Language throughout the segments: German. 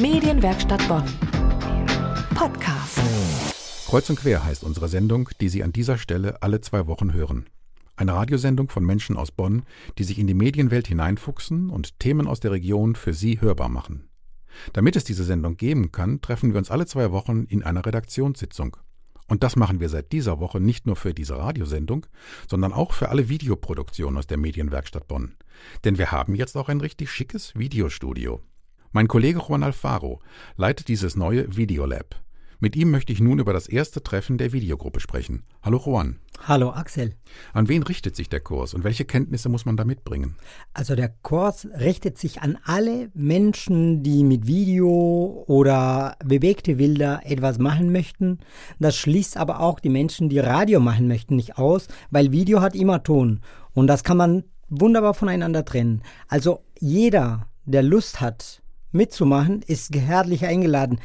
Medienwerkstatt Bonn. Podcast. Kreuz und quer heißt unsere Sendung, die Sie an dieser Stelle alle zwei Wochen hören. Eine Radiosendung von Menschen aus Bonn, die sich in die Medienwelt hineinfuchsen und Themen aus der Region für Sie hörbar machen. Damit es diese Sendung geben kann, treffen wir uns alle zwei Wochen in einer Redaktionssitzung. Und das machen wir seit dieser Woche nicht nur für diese Radiosendung, sondern auch für alle Videoproduktionen aus der Medienwerkstatt Bonn. Denn wir haben jetzt auch ein richtig schickes Videostudio. Mein Kollege Juan Alfaro leitet dieses neue Videolab. Mit ihm möchte ich nun über das erste Treffen der Videogruppe sprechen. Hallo Juan. Hallo Axel. An wen richtet sich der Kurs und welche Kenntnisse muss man da mitbringen? Also der Kurs richtet sich an alle Menschen, die mit Video oder bewegte Bilder etwas machen möchten. Das schließt aber auch die Menschen, die Radio machen möchten, nicht aus, weil Video hat immer Ton und das kann man wunderbar voneinander trennen. Also jeder, der Lust hat, mitzumachen, ist herzlich eingeladen.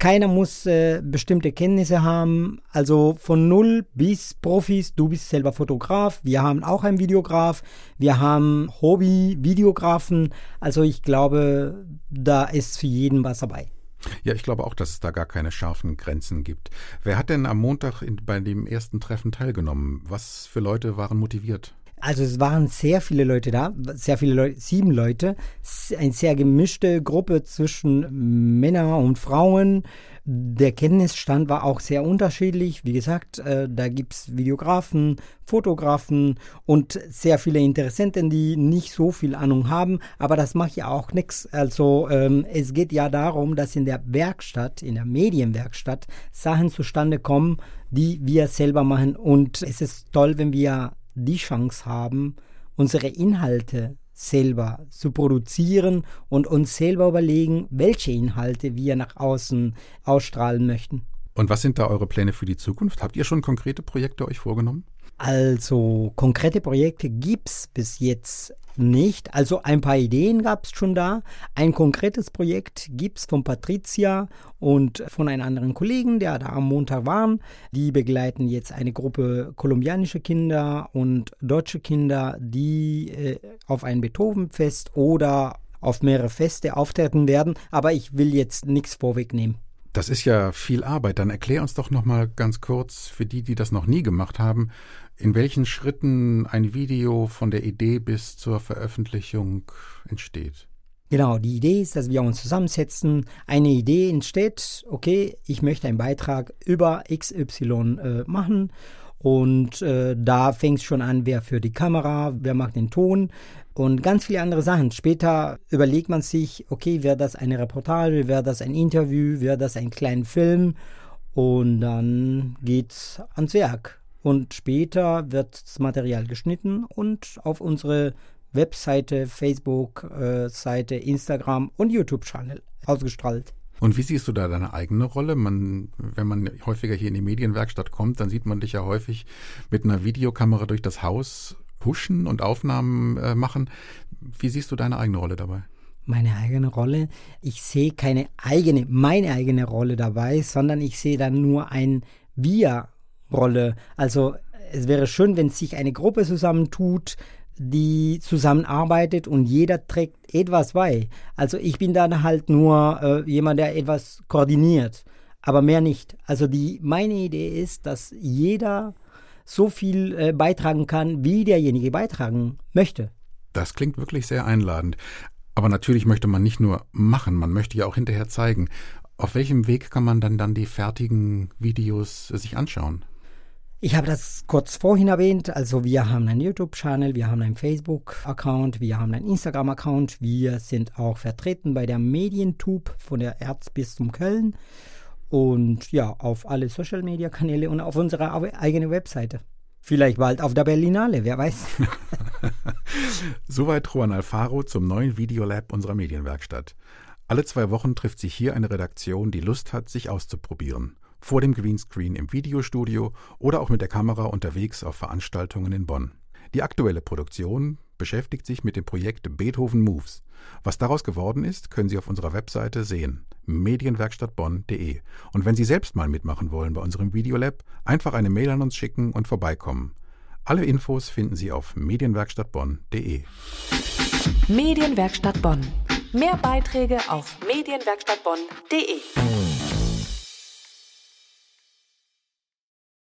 Keiner muss äh, bestimmte Kenntnisse haben, also von null bis Profis. Du bist selber Fotograf, wir haben auch einen Videograf, wir haben Hobby-Videografen. Also ich glaube, da ist für jeden was dabei. Ja, ich glaube auch, dass es da gar keine scharfen Grenzen gibt. Wer hat denn am Montag in, bei dem ersten Treffen teilgenommen? Was für Leute waren motiviert? Also es waren sehr viele Leute da, sehr viele Leute, sieben Leute, eine sehr gemischte Gruppe zwischen Männern und Frauen. Der Kenntnisstand war auch sehr unterschiedlich. Wie gesagt, äh, da gibt's Videografen, Fotografen und sehr viele Interessenten, die nicht so viel Ahnung haben. Aber das macht ja auch nichts. Also ähm, es geht ja darum, dass in der Werkstatt, in der Medienwerkstatt, Sachen zustande kommen, die wir selber machen. Und es ist toll, wenn wir die Chance haben, unsere Inhalte selber zu produzieren und uns selber überlegen, welche Inhalte wir nach außen ausstrahlen möchten. Und was sind da eure Pläne für die Zukunft? Habt ihr schon konkrete Projekte euch vorgenommen? Also konkrete Projekte gibt es bis jetzt nicht. Also ein paar Ideen gab es schon da. Ein konkretes Projekt gibt es von Patricia und von einem anderen Kollegen, der da am Montag waren. Die begleiten jetzt eine Gruppe kolumbianische Kinder und deutsche Kinder, die äh, auf ein Beethovenfest oder auf mehrere Feste auftreten werden. Aber ich will jetzt nichts vorwegnehmen. Das ist ja viel Arbeit. Dann erklär uns doch noch mal ganz kurz für die, die das noch nie gemacht haben, in welchen Schritten ein Video von der Idee bis zur Veröffentlichung entsteht. Genau, die Idee ist, dass wir uns zusammensetzen. Eine Idee entsteht, okay, ich möchte einen Beitrag über XY äh, machen und äh, da fängt es schon an, wer für die Kamera, wer macht den Ton und ganz viele andere Sachen. Später überlegt man sich, okay, wäre das eine Reportage, wäre das ein Interview, wäre das ein kleiner Film und dann geht's ans Werk. Und später wird das Material geschnitten und auf unsere Webseite, Facebook-Seite, äh, Instagram und YouTube-Channel ausgestrahlt. Und wie siehst du da deine eigene Rolle? Man, wenn man häufiger hier in die Medienwerkstatt kommt, dann sieht man dich ja häufig mit einer Videokamera durch das Haus huschen und Aufnahmen äh, machen. Wie siehst du deine eigene Rolle dabei? Meine eigene Rolle? Ich sehe keine eigene, meine eigene Rolle dabei, sondern ich sehe dann nur ein Wir-Rolle. Also es wäre schön, wenn sich eine Gruppe zusammentut, die zusammenarbeitet und jeder trägt etwas bei. Also ich bin dann halt nur äh, jemand, der etwas koordiniert, aber mehr nicht. Also die meine Idee ist, dass jeder so viel äh, beitragen kann, wie derjenige beitragen möchte. Das klingt wirklich sehr einladend. Aber natürlich möchte man nicht nur machen, man möchte ja auch hinterher zeigen. Auf welchem Weg kann man dann dann die fertigen Videos sich anschauen? Ich habe das kurz vorhin erwähnt. Also wir haben einen YouTube-Channel, wir haben einen Facebook-Account, wir haben einen Instagram-Account. Wir sind auch vertreten bei der Medientube von der Erzbistum Köln. Und ja, auf alle Social-Media-Kanäle und auf unserer eigene Webseite. Vielleicht bald auf der Berlinale, wer weiß. Soweit Juan Alfaro zum neuen Videolab unserer Medienwerkstatt. Alle zwei Wochen trifft sich hier eine Redaktion, die Lust hat, sich auszuprobieren vor dem Greenscreen im Videostudio oder auch mit der Kamera unterwegs auf Veranstaltungen in Bonn. Die aktuelle Produktion beschäftigt sich mit dem Projekt Beethoven Moves. Was daraus geworden ist, können Sie auf unserer Webseite sehen, medienwerkstattbonn.de. Und wenn Sie selbst mal mitmachen wollen bei unserem Videolab, einfach eine Mail an uns schicken und vorbeikommen. Alle Infos finden Sie auf medienwerkstattbonn.de. Medienwerkstatt Bonn. Mehr Beiträge auf medienwerkstattbonn.de.